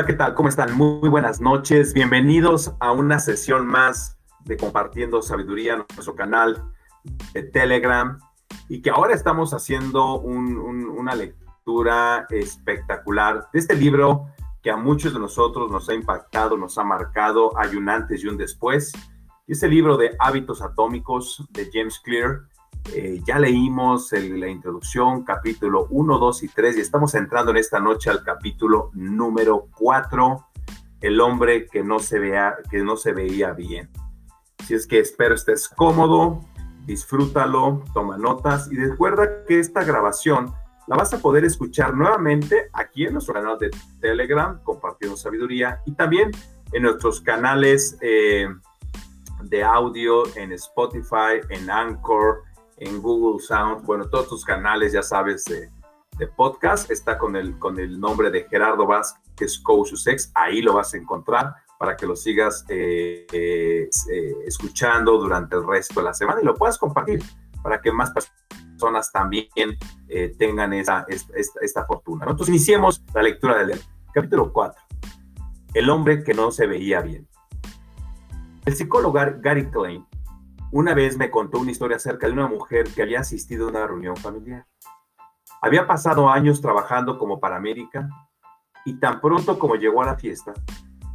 Hola, ¿qué tal? ¿Cómo están? Muy buenas noches. Bienvenidos a una sesión más de Compartiendo Sabiduría, nuestro canal de Telegram, y que ahora estamos haciendo una lectura espectacular de este libro que a muchos de nosotros nos ha impactado, nos ha marcado, hay un antes y un después. Este libro de Hábitos Atómicos de James Clear, eh, ya leímos la introducción, capítulo 1, 2 y 3, y estamos entrando en esta noche al capítulo número 4, el hombre que no se, vea, que no se veía bien. Si es que espero estés cómodo, disfrútalo, toma notas y recuerda que esta grabación la vas a poder escuchar nuevamente aquí en nuestro canal de Telegram, Compartiendo Sabiduría, y también en nuestros canales eh, de audio en Spotify, en Anchor, en Google Sound, bueno, todos tus canales, ya sabes, de, podcast, está con el, con el nombre de Gerardo Vázquez Coach Sex, ahí lo vas a encontrar para que lo sigas eh, eh, eh, escuchando durante el resto de la semana y lo puedas compartir para que más personas también tengan esa, esta, fortuna. Nosotros iniciemos la lectura del capítulo 4, el hombre que no se veía bien. El psicólogo Gary Klein una vez me contó una historia acerca de una mujer que había asistido a una reunión familiar. Había pasado años trabajando como paramédica y tan pronto como llegó a la fiesta,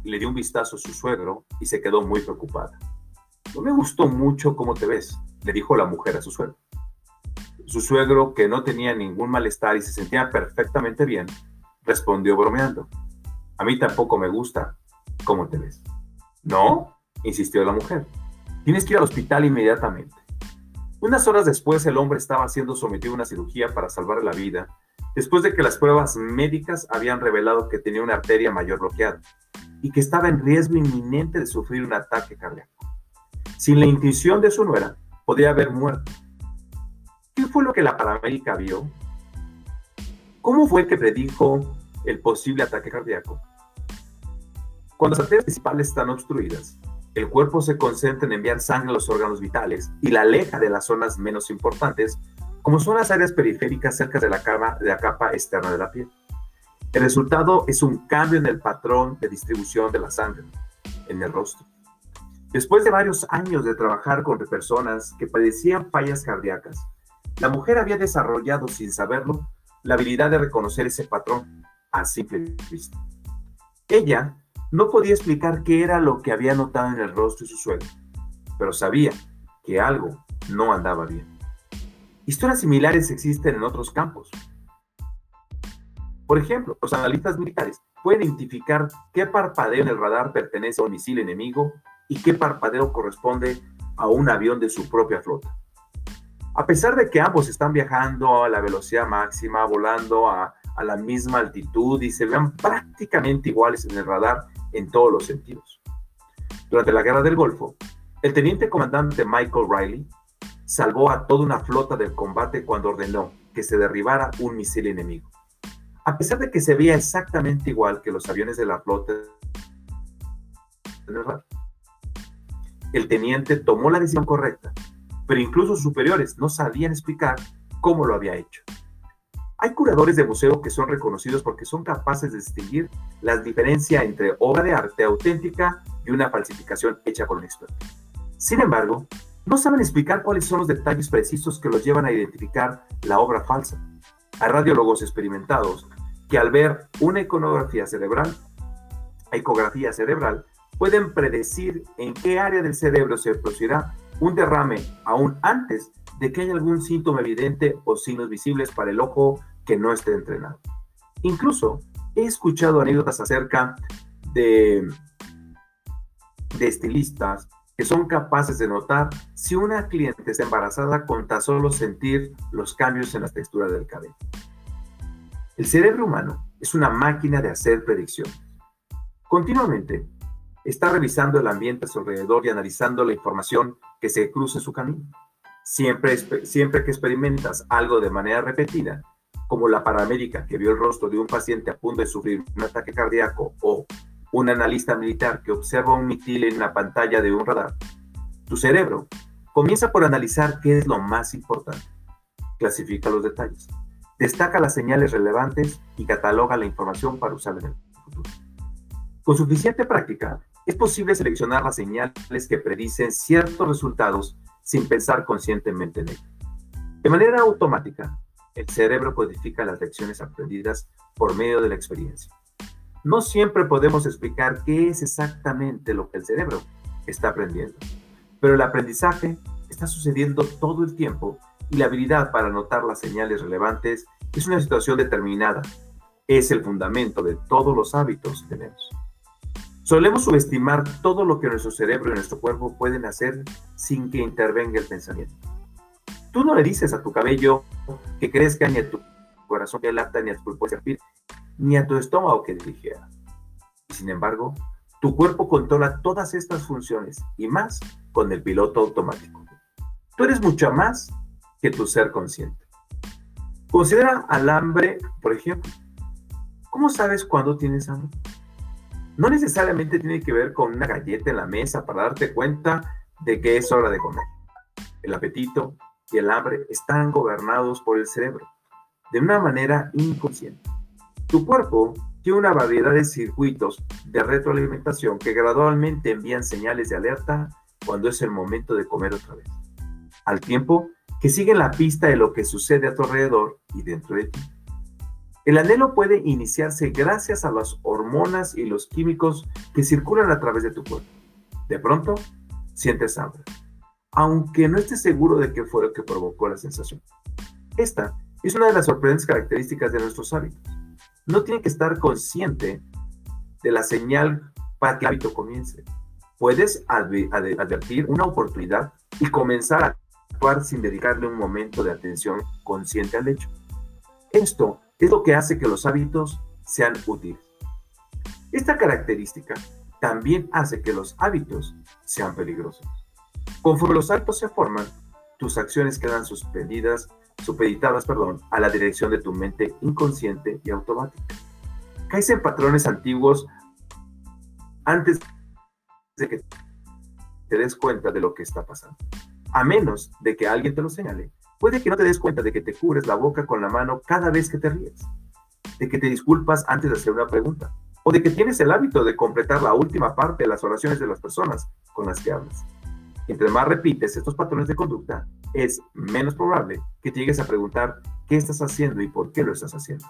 le dio un vistazo a su suegro y se quedó muy preocupada. No me gustó mucho cómo te ves, le dijo la mujer a su suegro. Su suegro, que no tenía ningún malestar y se sentía perfectamente bien, respondió bromeando. A mí tampoco me gusta cómo te ves. ¿No? insistió la mujer. Tienes que ir al hospital inmediatamente. Unas horas después, el hombre estaba siendo sometido a una cirugía para salvar la vida, después de que las pruebas médicas habían revelado que tenía una arteria mayor bloqueada y que estaba en riesgo inminente de sufrir un ataque cardíaco. Sin la intuición de su nuera, podía haber muerto. ¿Qué fue lo que la paramédica vio? ¿Cómo fue que predijo el posible ataque cardíaco? Cuando las arterias principales están obstruidas, el cuerpo se concentra en enviar sangre a los órganos vitales y la aleja de las zonas menos importantes, como son las áreas periféricas cerca de la, capa, de la capa externa de la piel. El resultado es un cambio en el patrón de distribución de la sangre en el rostro. Después de varios años de trabajar con personas que padecían fallas cardíacas, la mujer había desarrollado, sin saberlo, la habilidad de reconocer ese patrón a simple vista. Ella no podía explicar qué era lo que había notado en el rostro de su suegro, pero sabía que algo no andaba bien. Historias similares existen en otros campos. Por ejemplo, los analistas militares pueden identificar qué parpadeo en el radar pertenece a un misil enemigo y qué parpadeo corresponde a un avión de su propia flota. A pesar de que ambos están viajando a la velocidad máxima, volando a, a la misma altitud y se vean prácticamente iguales en el radar, en todos los sentidos. Durante la Guerra del Golfo, el teniente comandante Michael Riley salvó a toda una flota del combate cuando ordenó que se derribara un misil enemigo. A pesar de que se veía exactamente igual que los aviones de la flota, el teniente tomó la decisión correcta, pero incluso sus superiores no sabían explicar cómo lo había hecho. Hay curadores de museo que son reconocidos porque son capaces de distinguir la diferencia entre obra de arte auténtica y una falsificación hecha por un experto. Sin embargo, no saben explicar cuáles son los detalles precisos que los llevan a identificar la obra falsa. Hay radiólogos experimentados que al ver una iconografía cerebral, ecografía cerebral, pueden predecir en qué área del cerebro se producirá un derrame aún antes de que haya algún síntoma evidente o signos visibles para el ojo que no esté entrenado. Incluso he escuchado anécdotas acerca de, de estilistas que son capaces de notar si una cliente está embarazada con tan solo sentir los cambios en la textura del cabello. El cerebro humano es una máquina de hacer predicciones. Continuamente está revisando el ambiente a su alrededor y analizando la información que se cruza en su camino. Siempre, siempre que experimentas algo de manera repetida, como la paramédica que vio el rostro de un paciente a punto de sufrir un ataque cardíaco o un analista militar que observa un misil en la pantalla de un radar, tu cerebro comienza por analizar qué es lo más importante. Clasifica los detalles, destaca las señales relevantes y cataloga la información para usarla en el futuro. Con suficiente práctica, es posible seleccionar las señales que predicen ciertos resultados sin pensar conscientemente en ello. De manera automática, el cerebro codifica las lecciones aprendidas por medio de la experiencia. No siempre podemos explicar qué es exactamente lo que el cerebro está aprendiendo, pero el aprendizaje está sucediendo todo el tiempo y la habilidad para notar las señales relevantes es una situación determinada. Es el fundamento de todos los hábitos que tenemos. Solemos subestimar todo lo que nuestro cerebro y nuestro cuerpo pueden hacer sin que intervenga el pensamiento. Tú no le dices a tu cabello que crezca, ni a tu corazón que lata, ni a tu pulpo que ni a tu estómago que dirigiera. Sin embargo, tu cuerpo controla todas estas funciones y más con el piloto automático. Tú eres mucho más que tu ser consciente. Considera al hambre, por ejemplo. ¿Cómo sabes cuándo tienes hambre? no necesariamente tiene que ver con una galleta en la mesa para darte cuenta de que es hora de comer. El apetito y el hambre están gobernados por el cerebro de una manera inconsciente. Tu cuerpo tiene una variedad de circuitos de retroalimentación que gradualmente envían señales de alerta cuando es el momento de comer otra vez, al tiempo que siguen la pista de lo que sucede a tu alrededor y dentro de ti. El anhelo puede iniciarse gracias a las hormonas y los químicos que circulan a través de tu cuerpo. De pronto, sientes hambre, aunque no estés seguro de qué fue lo que provocó la sensación. Esta es una de las sorprendentes características de nuestros hábitos. No tiene que estar consciente de la señal para que el hábito comience. Puedes advertir una oportunidad y comenzar a actuar sin dedicarle un momento de atención consciente al hecho. Esto es lo que hace que los hábitos sean útiles. Esta característica también hace que los hábitos sean peligrosos. Conforme los hábitos se forman, tus acciones quedan suspendidas, supeditadas, perdón, a la dirección de tu mente inconsciente y automática. Caes en patrones antiguos antes de que te des cuenta de lo que está pasando. A menos de que alguien te lo señale, Puede que no te des cuenta de que te cubres la boca con la mano cada vez que te ríes, de que te disculpas antes de hacer una pregunta, o de que tienes el hábito de completar la última parte de las oraciones de las personas con las que hablas. Entre más repites estos patrones de conducta, es menos probable que llegues a preguntar qué estás haciendo y por qué lo estás haciendo.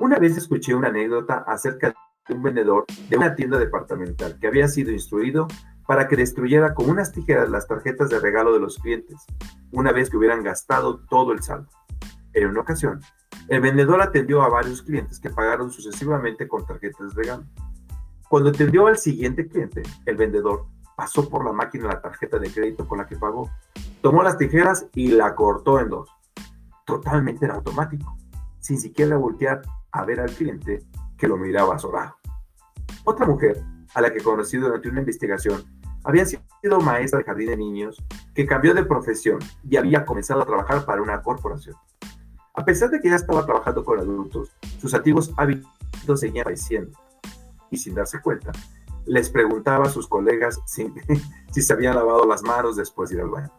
Una vez escuché una anécdota acerca de un vendedor de una tienda departamental que había sido instruido para que destruyera con unas tijeras las tarjetas de regalo de los clientes, una vez que hubieran gastado todo el saldo. En una ocasión, el vendedor atendió a varios clientes que pagaron sucesivamente con tarjetas de regalo. Cuando atendió al siguiente cliente, el vendedor pasó por la máquina la tarjeta de crédito con la que pagó, tomó las tijeras y la cortó en dos. Totalmente en automático, sin siquiera voltear a ver al cliente que lo miraba azorado. Otra mujer, a la que conocí durante una investigación, había sido maestra de jardín de niños, que cambió de profesión y había comenzado a trabajar para una corporación. A pesar de que ya estaba trabajando con adultos, sus antiguos hábitos seguían apareciendo. Y sin darse cuenta, les preguntaba a sus colegas si, se habían lavado las manos después de ir al baño.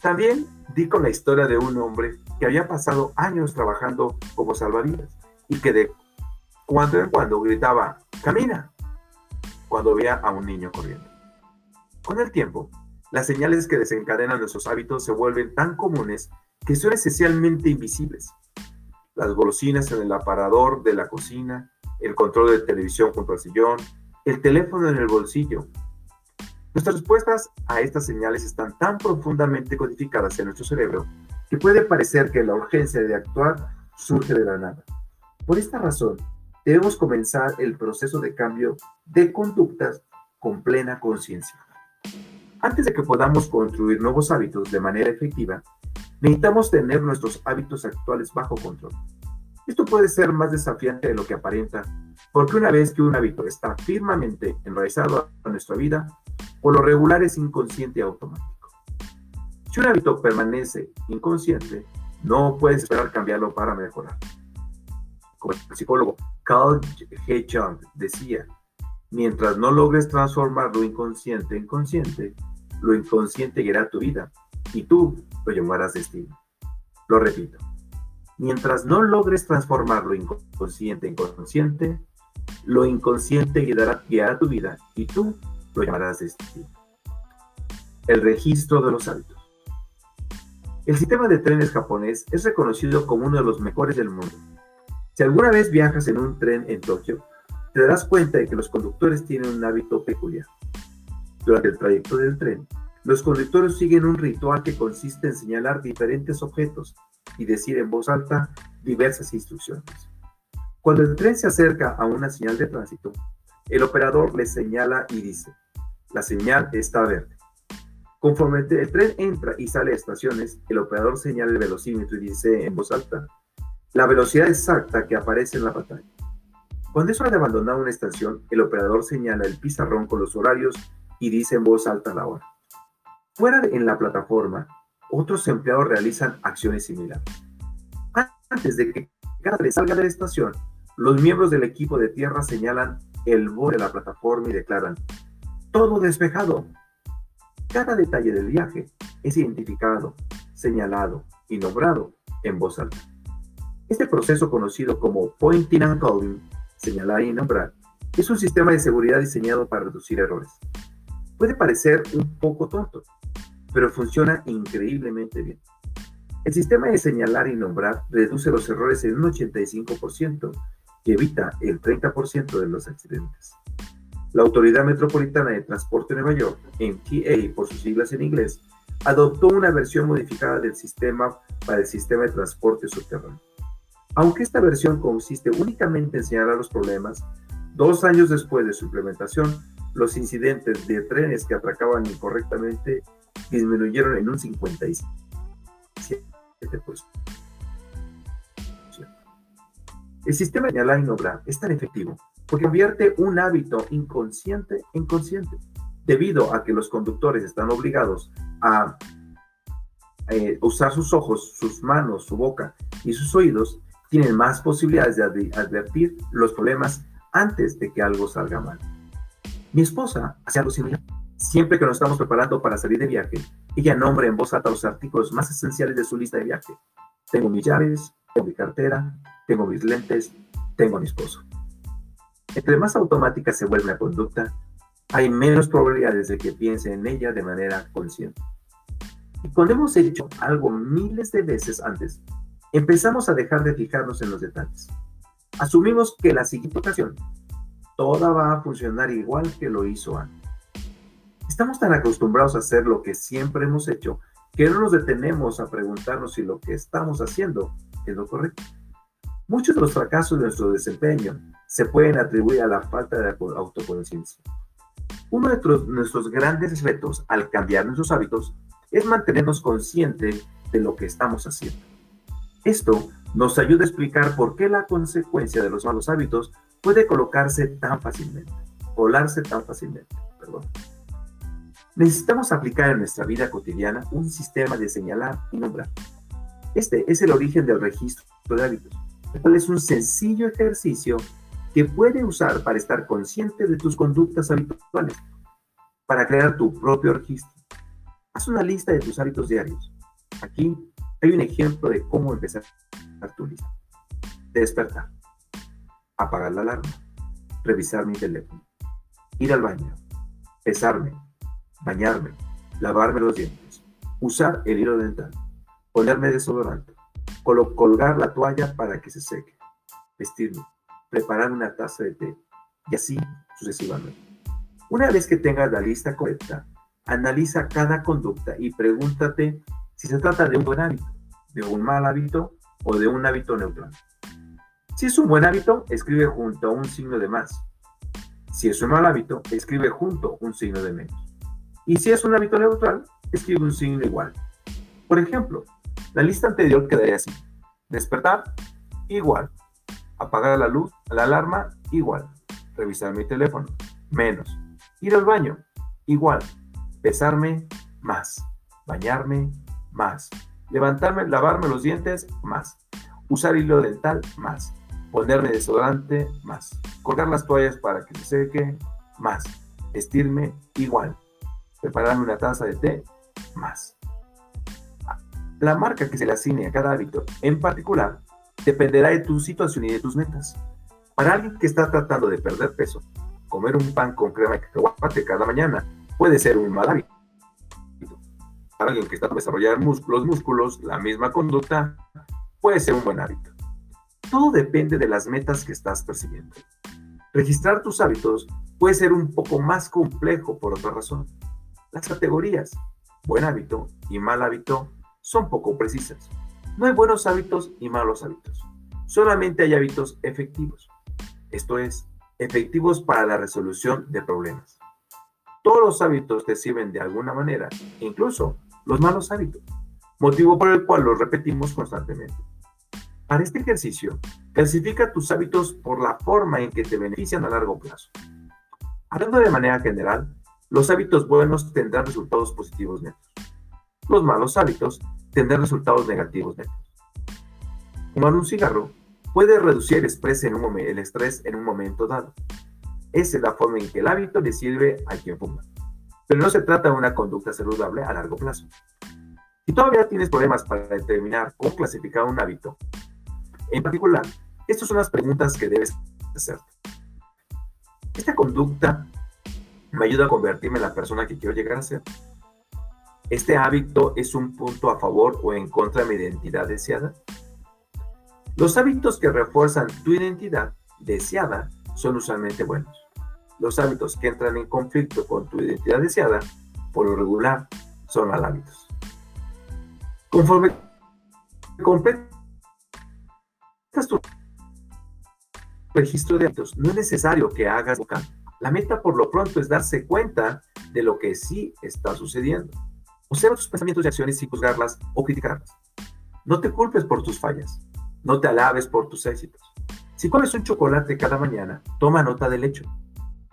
También di con la historia de un hombre que había pasado años trabajando como salvavidas y que de cuando en cuando gritaba, camina, cuando veía a un niño corriendo. Con el tiempo, las señales que desencadenan nuestros hábitos se vuelven tan comunes que son esencialmente invisibles. Las golosinas en el aparador de la cocina, el control de televisión junto al sillón, el teléfono en el bolsillo. Nuestras respuestas a estas señales están tan profundamente codificadas en nuestro cerebro que puede parecer que la urgencia de actuar surge de la nada. Por esta razón, debemos comenzar el proceso de cambio de conductas con plena conciencia. Antes de que podamos construir nuevos hábitos de manera efectiva, necesitamos tener nuestros hábitos actuales bajo control. Esto puede ser más desafiante de lo que aparenta, porque una vez que un hábito está firmemente enraizado en nuestra vida, por lo regular es inconsciente y automático. Si un hábito permanece inconsciente, no puedes esperar cambiarlo para mejorar. Como el psicólogo Carl H. Jung decía, mientras no logres transformar lo inconsciente en consciente, lo inconsciente guiará tu vida y tú lo llamarás destino. Lo repito, mientras no logres transformar lo inconsciente en consciente, Lo inconsciente guiará, guiará tu vida y tú lo llamarás destino. El registro de los hábitos. El sistema de trenes japonés es reconocido como uno de los mejores del mundo. Si alguna vez viajas en un tren en Tokio, te darás cuenta de que los conductores tienen un hábito peculiar. Durante el trayecto del tren, los conductores siguen un ritual que consiste en señalar diferentes objetos y decir en voz alta diversas instrucciones. Cuando el tren se acerca a una señal de tránsito, el operador le señala y dice, la señal está verde. Conforme el tren entra y sale de estaciones, el operador señala el velocímetro y dice en voz alta, la velocidad exacta que aparece en la pantalla. Cuando es hora de abandonar una estación, el operador señala el pizarrón con los horarios y dice en voz alta la hora. Fuera en la plataforma, otros empleados realizan acciones similares. Antes de que cada tren salga de la estación, los miembros del equipo de tierra señalan el borde de la plataforma y declaran, todo despejado. Cada detalle del viaje es identificado, señalado y nombrado en voz alta. Este proceso conocido como pointing and calling señalar y nombrar, es un sistema de seguridad diseñado para reducir errores. Puede parecer un poco tonto, pero funciona increíblemente bien. El sistema de señalar y nombrar reduce los errores en un 85% y evita el 30% de los accidentes. La Autoridad Metropolitana de Transporte de Nueva York, MTA por sus siglas en inglés, adoptó una versión modificada del sistema para el sistema de transporte subterráneo. Aunque esta versión consiste únicamente en señalar los problemas, dos años después de su implementación, los incidentes de trenes que atracaban incorrectamente disminuyeron en un 57%. El sistema de señalar y es tan efectivo porque convierte un hábito inconsciente en consciente, debido a que los conductores están obligados a eh, usar sus ojos, sus manos, su boca y sus oídos tienen más posibilidades de advertir los problemas antes de que algo salga mal. Mi esposa hace algo similar. Siempre que nos estamos preparando para salir de viaje, ella nombra en voz alta los artículos más esenciales de su lista de viaje. Tengo mis llaves, tengo mi cartera, tengo mis lentes, tengo mi esposo. Entre más automática se vuelve la conducta, hay menos probabilidades de que piense en ella de manera consciente. Y cuando hemos hecho algo miles de veces antes, empezamos a dejar de fijarnos en los detalles. Asumimos que la siguiente ocasión toda va a funcionar igual que lo hizo antes. Estamos tan acostumbrados a hacer lo que siempre hemos hecho que no nos detenemos a preguntarnos si lo que estamos haciendo es lo correcto. Muchos de los fracasos de nuestro desempeño se pueden atribuir a la falta de autoconciencia. Uno de nuestros grandes retos al cambiar nuestros hábitos es mantenernos conscientes de lo que estamos haciendo. Esto nos ayuda a explicar por qué la consecuencia de los malos hábitos puede colocarse tan fácilmente, colarse tan fácilmente, perdón. Necesitamos aplicar en nuestra vida cotidiana un sistema de señalar y nombrar. Este es el origen del registro de hábitos, el cual es un sencillo ejercicio que puede usar para estar consciente de tus conductas habituales, para crear tu propio registro. Haz una lista de tus hábitos diarios. Aquí hay un ejemplo de cómo empezar tu lista. Despertar. Apagar la alarma. Revisar mi teléfono. Ir al baño. Pesarme. Bañarme. Lavarme los dientes. Usar el hilo dental. Ponerme desodorante. colgar la toalla para que se seque. Vestirme. Preparar una taza de té. Y así sucesivamente. Una vez que tengas la lista correcta, analiza cada conducta y pregúntate si se trata de un buen hábito, de un mal hábito o de un hábito neutral. Si es un buen hábito, escribe junto a un signo de más. Si es un mal hábito, escribe junto un signo de menos. Y si es un hábito neutral, escribe un signo igual. Por ejemplo, la lista anterior quedaría así. Despertar, igual. Apagar la luz, la alarma, igual. Revisar mi teléfono, menos. Ir al baño, igual. Pesarme, más. Bañarme, más. Levantarme, lavarme los dientes, más. Usar hilo dental, más. Ponerme desodorante, más. Colgar las toallas para que se seque, más. Vestirme, igual. Prepararme una taza de té, más. La marca que se le asigne a cada hábito en particular dependerá de tu situación y de tus metas. Para alguien que está tratando de perder peso, comer un pan con crema de cacahuate cada mañana puede ser un mal hábito. Para alguien que está desarrollando músculos, músculos, la misma conducta puede ser un buen hábito. Todo depende de las metas que estás persiguiendo. Registrar tus hábitos puede ser un poco más complejo por otra razón. Las categorías buen hábito y mal hábito son poco precisas. No hay buenos hábitos y malos hábitos. Solamente hay hábitos efectivos. Esto es, efectivos para la resolución de problemas. Todos los hábitos te sirven de alguna manera, incluso los malos hábitos, motivo por el cual los repetimos constantemente. Para este ejercicio, clasifica tus hábitos por la forma en que te benefician a largo plazo. Hablando de manera general, los hábitos buenos tendrán resultados positivos netos. Los malos hábitos tendrán resultados negativos netos. Fumar un cigarro puede reducir el estrés, en un momento dado. Esa es la forma en que el hábito le sirve a quien fuma. Pero no se trata de una conducta saludable a largo plazo. Si todavía tienes problemas para determinar cómo clasificar un hábito, en particular, estas son las preguntas que debes hacer. ¿Esta conducta me ayuda a convertirme en la persona que quiero llegar a ser? ¿Este hábito es un punto a favor o en contra de mi identidad deseada? Los hábitos que refuerzan tu identidad deseada son usualmente buenos. Los hábitos que entran en conflicto con tu identidad deseada, por lo regular, son mal hábitos. Conforme completas tu registro de hábitos, no es necesario que hagas La meta por lo pronto es darse cuenta de lo que sí está sucediendo. Observa tus pensamientos y acciones sin juzgarlas o criticarlas. No te culpes por tus fallas. No te alabes por tus éxitos. Si comes un chocolate cada mañana, toma nota del hecho,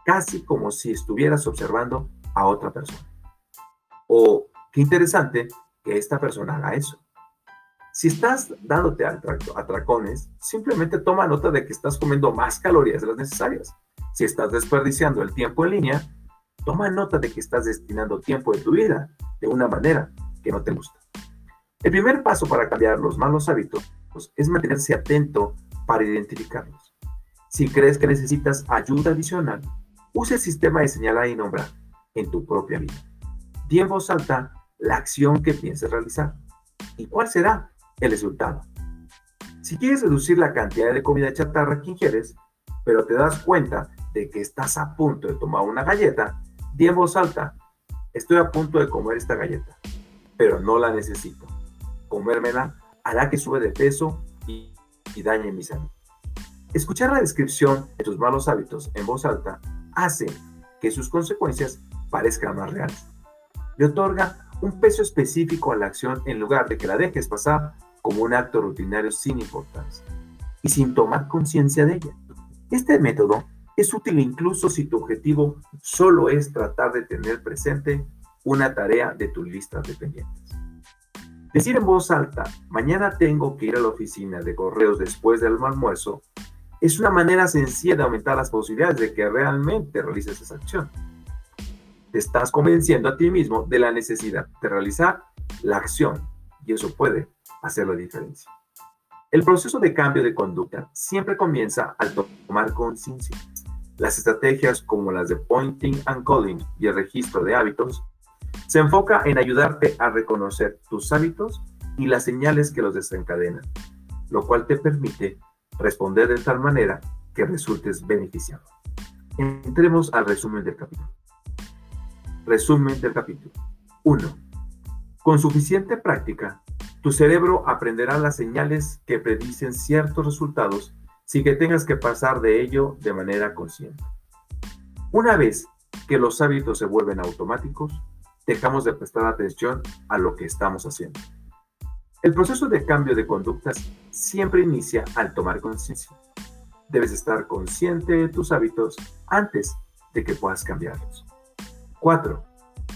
casi como si estuvieras observando a otra persona. O, qué interesante que esta persona haga eso. Si estás dándote atracones, simplemente toma nota de que estás comiendo más calorías de las necesarias. Si estás desperdiciando el tiempo en línea, toma nota de que estás destinando tiempo de tu vida de una manera que no te gusta. El primer paso para cambiar los malos hábitos es mantenerse atento para identificarlos. Si crees que necesitas ayuda adicional, use el sistema de señalar y nombrar en tu propia vida. Di en voz alta la acción que pienses realizar y cuál será el resultado. Si quieres reducir la cantidad de comida chatarra que ingieres, pero te das cuenta de que estás a punto de tomar una galleta, di en voz alta, estoy a punto de comer esta galleta, pero no la necesito. Comérmela hará que sube de peso y, dañe mi salud. Escuchar la descripción de tus malos hábitos en voz alta hace que sus consecuencias parezcan más reales. Le otorga un peso específico a la acción en lugar de que la dejes pasar como un acto rutinario sin importancia y sin tomar conciencia de ella. Este método es útil incluso si tu objetivo solo es tratar de tener presente una tarea de tu lista de pendientes. Decir en voz alta, mañana tengo que ir a la oficina de correos después del almuerzo, es una manera sencilla de aumentar las posibilidades de que realmente realices esa acción. Te estás convenciendo a ti mismo de la necesidad de realizar la acción y eso puede hacer la diferencia. El proceso de cambio de conducta siempre comienza al tomar conciencia. Las estrategias como las de pointing and calling y el registro de hábitos se enfoca en ayudarte a reconocer tus hábitos y las señales que los desencadenan, lo cual te permite responder de tal manera que resultes beneficiado. Entremos al resumen del capítulo. Resumen del capítulo. 1. Con suficiente práctica, tu cerebro aprenderá las señales que predicen ciertos resultados sin que tengas que pasar de ello de manera consciente. Una vez que los hábitos se vuelven automáticos, dejamos de prestar atención a lo que estamos haciendo. El proceso de cambio de conductas siempre inicia al tomar conciencia. Debes estar consciente de tus hábitos antes de que puedas cambiarlos. 4.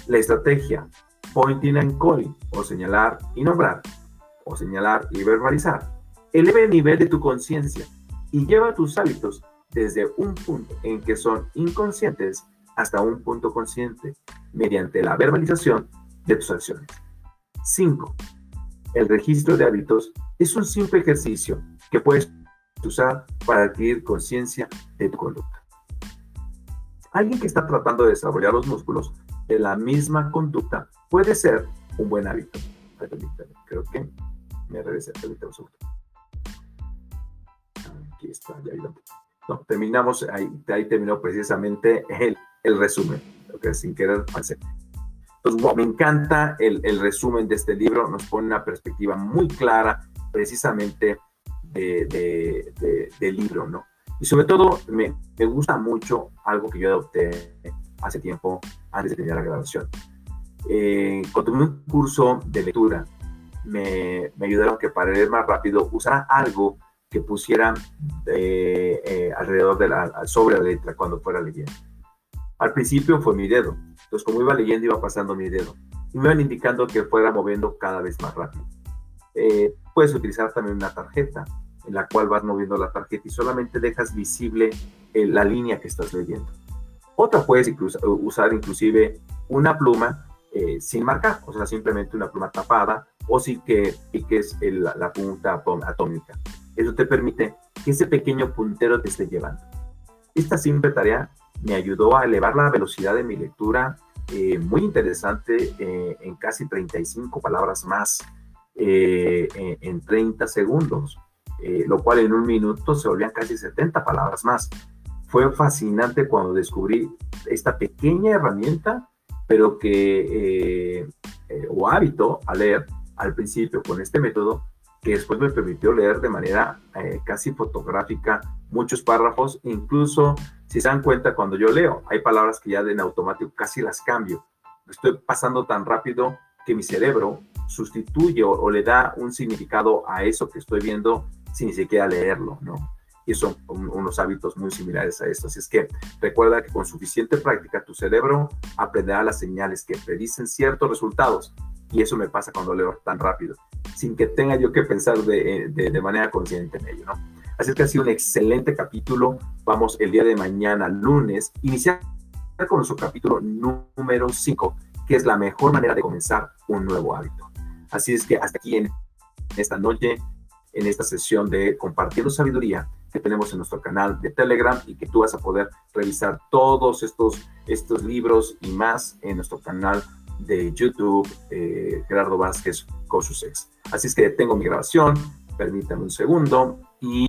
La estrategia pointing and calling o señalar y nombrar o señalar y verbalizar eleva el nivel de tu conciencia y lleva tus hábitos desde un punto en que son inconscientes hasta un punto consciente mediante la verbalización de tus acciones. 5. El registro de hábitos es un simple ejercicio que puedes usar para adquirir conciencia de tu conducta. Alguien que está tratando de desarrollar los músculos de la misma conducta puede ser un buen hábito. Creo que me regresé, un segundo. Aquí está, ya No, terminamos, ahí, ahí terminó precisamente el, el resumen, lo que sin querer hacer. Entonces, me encanta el, el, resumen de este libro, nos pone una perspectiva muy clara precisamente de, de, del libro, ¿no? Y sobre todo, me, me, gusta mucho algo que yo adopté hace tiempo, antes de tener la grabación. Eh, cuando tuve un curso de lectura, me, me, ayudaron que para leer más rápido usara algo que pusiera eh, eh, alrededor de la, sobre la letra cuando fuera leyendo. Al principio fue mi dedo, entonces como iba leyendo iba pasando mi dedo y me iban indicando que fuera moviendo cada vez más rápido. Eh, puedes utilizar también una tarjeta en la cual vas moviendo la tarjeta y solamente dejas visible la línea que estás leyendo. Otra puedes usar inclusive una pluma sin marcar, o sea, simplemente una pluma tapada o si que piques la, la punta atómica. Eso te permite que ese pequeño puntero te esté llevando. Esta simple tarea me ayudó a elevar la velocidad de mi lectura eh, muy interesante eh, en casi 35 palabras más eh, en 30 segundos, lo cual en un minuto se volvían casi 70 palabras más. Fue fascinante cuando descubrí esta pequeña herramienta, pero que, o hábito a leer al principio con este método, que después me permitió leer de manera eh, casi fotográfica muchos párrafos, incluso si se dan cuenta cuando yo leo, hay palabras que ya en automático casi las cambio. Estoy pasando tan rápido que mi cerebro sustituye o, le da un significado a eso que estoy viendo sin ni siquiera leerlo, ¿no? Y son unos hábitos muy similares a esto. Así es que recuerda que con suficiente práctica tu cerebro aprenderá las señales que predicen ciertos resultados. Y eso me pasa cuando leo tan rápido sin que tenga yo que pensar de, de, manera consciente en ello, ¿no? Así es que ha sido un excelente capítulo. Vamos el día de mañana, lunes, iniciar con nuestro capítulo número 5, que es la mejor manera de comenzar un nuevo hábito. Así es que hasta aquí en esta noche, en esta sesión de Compartiendo Sabiduría que tenemos en nuestro canal de Telegram y que tú vas a poder revisar todos estos, estos libros y más en nuestro canal de YouTube, eh, Gerardo Vázquez con sus ex. Así es que tengo mi grabación, permítame un segundo y